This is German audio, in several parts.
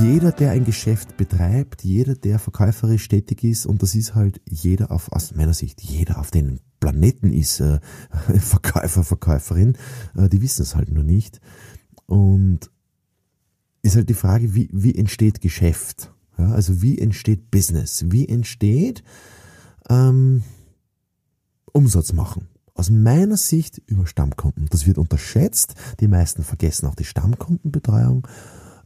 Jeder, der ein Geschäft betreibt, jeder, der verkäuferisch tätig ist, und das ist halt jeder auf, aus meiner Sicht, jeder auf den Planeten ist äh, Verkäufer, Verkäuferin, äh, die wissen es halt nur nicht. Und ist halt die Frage, wie, wie entsteht Geschäft? Ja, also wie entsteht Business? Wie entsteht ähm, Umsatz machen? Aus meiner Sicht über Stammkunden. Das wird unterschätzt. Die meisten vergessen auch die Stammkundenbetreuung.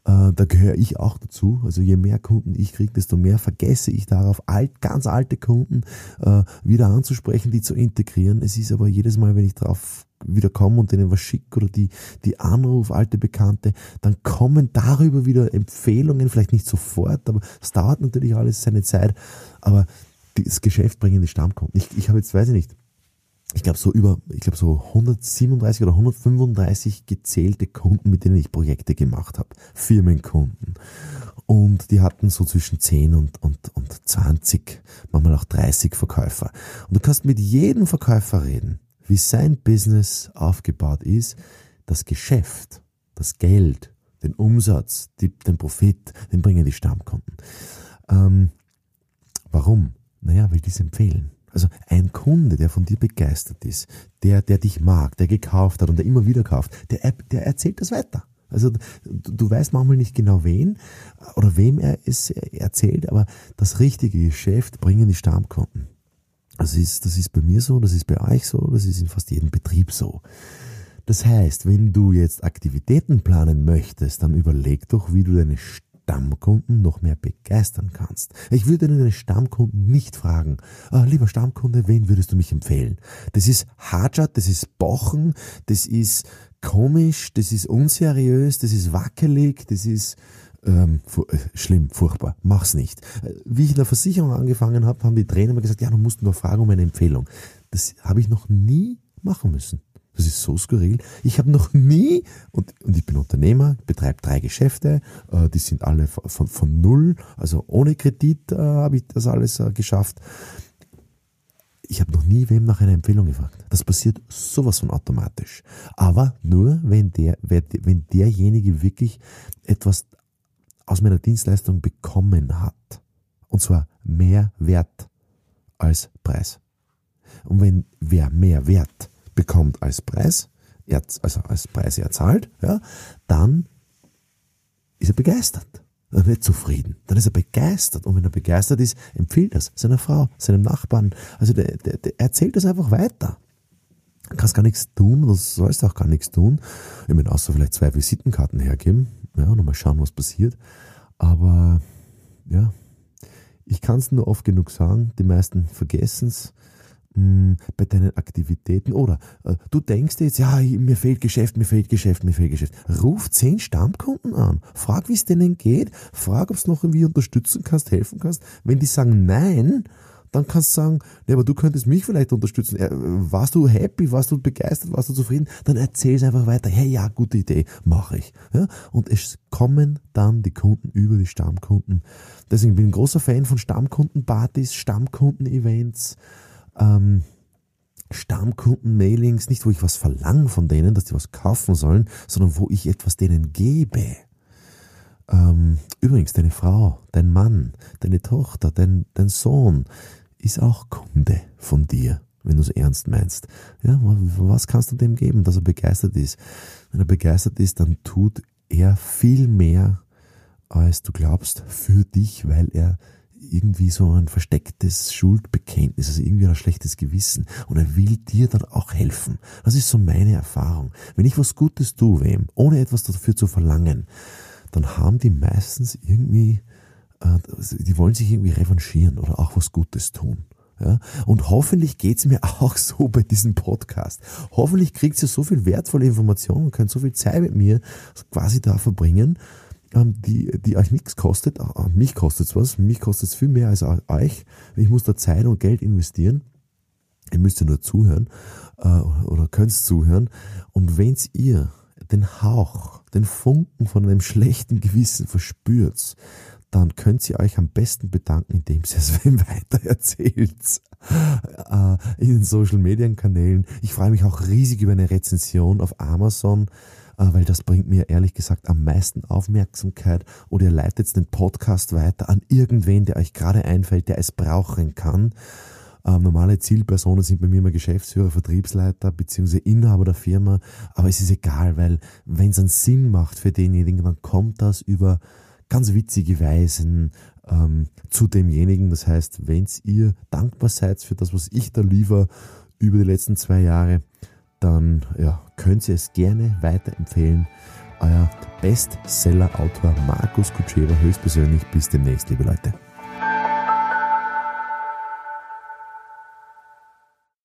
Äh, da gehöre ich auch dazu. Also je mehr Kunden ich kriege, desto mehr vergesse ich darauf, alt, ganz alte Kunden äh, wieder anzusprechen, die zu integrieren. Es ist aber jedes Mal, wenn ich drauf wieder komme und denen was schicke oder die, die Anruf, alte Bekannte, dann kommen darüber wieder Empfehlungen, vielleicht nicht sofort, aber es dauert natürlich alles seine Zeit. Aber das Geschäft bringen die Stammkunden. Ich, ich habe jetzt, weiß ich nicht, ich glaube so über, ich glaube so 137 oder 135 gezählte Kunden, mit denen ich Projekte gemacht habe. Firmenkunden. Und die hatten so zwischen 10 und, und, und 20, manchmal auch 30 Verkäufer. Und du kannst mit jedem Verkäufer reden, wie sein Business aufgebaut ist, das Geschäft, das Geld, den Umsatz, die, den Profit, den bringen die Stammkunden. Ähm, warum? Naja, weil die es empfehlen. Also ein Kunde, der von dir begeistert ist, der, der dich mag, der gekauft hat und der immer wieder kauft, der, der erzählt das weiter. Also du, du weißt manchmal nicht genau wen oder wem er es erzählt, aber das richtige Geschäft bringen die Stammkunden. Das ist, das ist bei mir so, das ist bei euch so, das ist in fast jedem Betrieb so. Das heißt, wenn du jetzt Aktivitäten planen möchtest, dann überleg doch, wie du deine Stammkunden noch mehr begeistern kannst. Ich würde deine Stammkunden nicht fragen, ah, lieber Stammkunde, wen würdest du mich empfehlen? Das ist Hajat, das ist Bochen, das ist komisch, das ist unseriös, das ist wackelig, das ist ähm, äh, schlimm, furchtbar, mach's nicht. Äh, wie ich in der Versicherung angefangen habe, haben die Trainer mir gesagt, ja, du musst nur fragen um eine Empfehlung. Das habe ich noch nie machen müssen. Das ist so skurril. Ich habe noch nie, und, und ich bin Unternehmer, betreibe drei Geschäfte, äh, die sind alle von, von, null, also ohne Kredit äh, habe ich das alles äh, geschafft. Ich habe noch nie wem nach einer Empfehlung gefragt. Das passiert sowas von automatisch. Aber nur, wenn, der, wenn derjenige wirklich etwas aus meiner Dienstleistung bekommen hat. Und zwar mehr Wert als Preis. Und wenn wer mehr Wert bekommt als Preis, also als Preis er zahlt, ja, dann ist er begeistert. Dann wird zufrieden. Dann ist er begeistert. Und wenn er begeistert ist, empfiehlt er es seiner Frau, seinem Nachbarn. Also der, der, der erzählt es einfach weiter. Du kannst gar nichts tun, du sollst auch gar nichts tun. Ich meine, außer vielleicht zwei Visitenkarten hergeben. Ja, und mal schauen, was passiert. Aber ja, ich kann es nur oft genug sagen, die meisten vergessen es mh, bei deinen Aktivitäten oder äh, du denkst jetzt, ja, mir fehlt Geschäft, mir fehlt Geschäft, mir fehlt Geschäft. Ruf zehn Stammkunden an, frag, wie es denen geht, frag, ob du noch irgendwie unterstützen kannst, helfen kannst. Wenn die sagen nein, dann kannst du sagen, nee, aber du könntest mich vielleicht unterstützen. Äh, warst du happy, warst du begeistert, warst du zufrieden? Dann erzähl es einfach weiter. Hey, ja, gute Idee, mache ich. Ja? Und es kommen dann die Kunden über die Stammkunden. Deswegen bin ich ein großer Fan von Stammkundenpartys, Stammkunden-Events ähm, Stammkunden-Mailings, nicht wo ich was verlange von denen, dass die was kaufen sollen, sondern wo ich etwas denen gebe. Ähm, übrigens, deine Frau, dein Mann, deine Tochter, dein, dein Sohn ist auch Kunde von dir, wenn du es ernst meinst. Ja, was kannst du dem geben, dass er begeistert ist? Wenn er begeistert ist, dann tut er viel mehr, als du glaubst, für dich, weil er irgendwie so ein verstecktes Schuldbekenntnis, also irgendwie ein schlechtes Gewissen. Und er will dir dann auch helfen. Das ist so meine Erfahrung. Wenn ich was Gutes tue wem, ohne etwas dafür zu verlangen, dann haben die meistens irgendwie, äh, die wollen sich irgendwie revanchieren oder auch was Gutes tun. Ja? Und hoffentlich geht's mir auch so bei diesem Podcast. Hoffentlich kriegt ihr so viel wertvolle Informationen und könnt so viel Zeit mit mir quasi da verbringen, die, die euch nichts kostet. Ah, mich kostet's was, mich kostet's viel mehr als euch. Ich muss da Zeit und Geld investieren. Ihr müsst ja nur zuhören äh, oder könnt zuhören. Und wenn's ihr den Hauch, den Funken von einem schlechten Gewissen verspürt, dann könnt ihr euch am besten bedanken, indem ihr es wem weiter erzählt. Äh, in den Social Media Kanälen. Ich freue mich auch riesig über eine Rezension auf Amazon, weil das bringt mir ehrlich gesagt am meisten Aufmerksamkeit oder ihr leitet den Podcast weiter an irgendwen, der euch gerade einfällt, der es brauchen kann. Ähm, normale Zielpersonen sind bei mir immer Geschäftsführer, Vertriebsleiter bzw. Inhaber der Firma, aber es ist egal, weil wenn es einen Sinn macht für denjenigen, dann kommt das über ganz witzige Weisen ähm, zu demjenigen. Das heißt, wenn ihr dankbar seid für das, was ich da liefere über die letzten zwei Jahre, dann ja, könnt ihr es gerne weiterempfehlen. Euer Bestseller-Autor Markus Kutschewa höchstpersönlich. Bis demnächst, liebe Leute.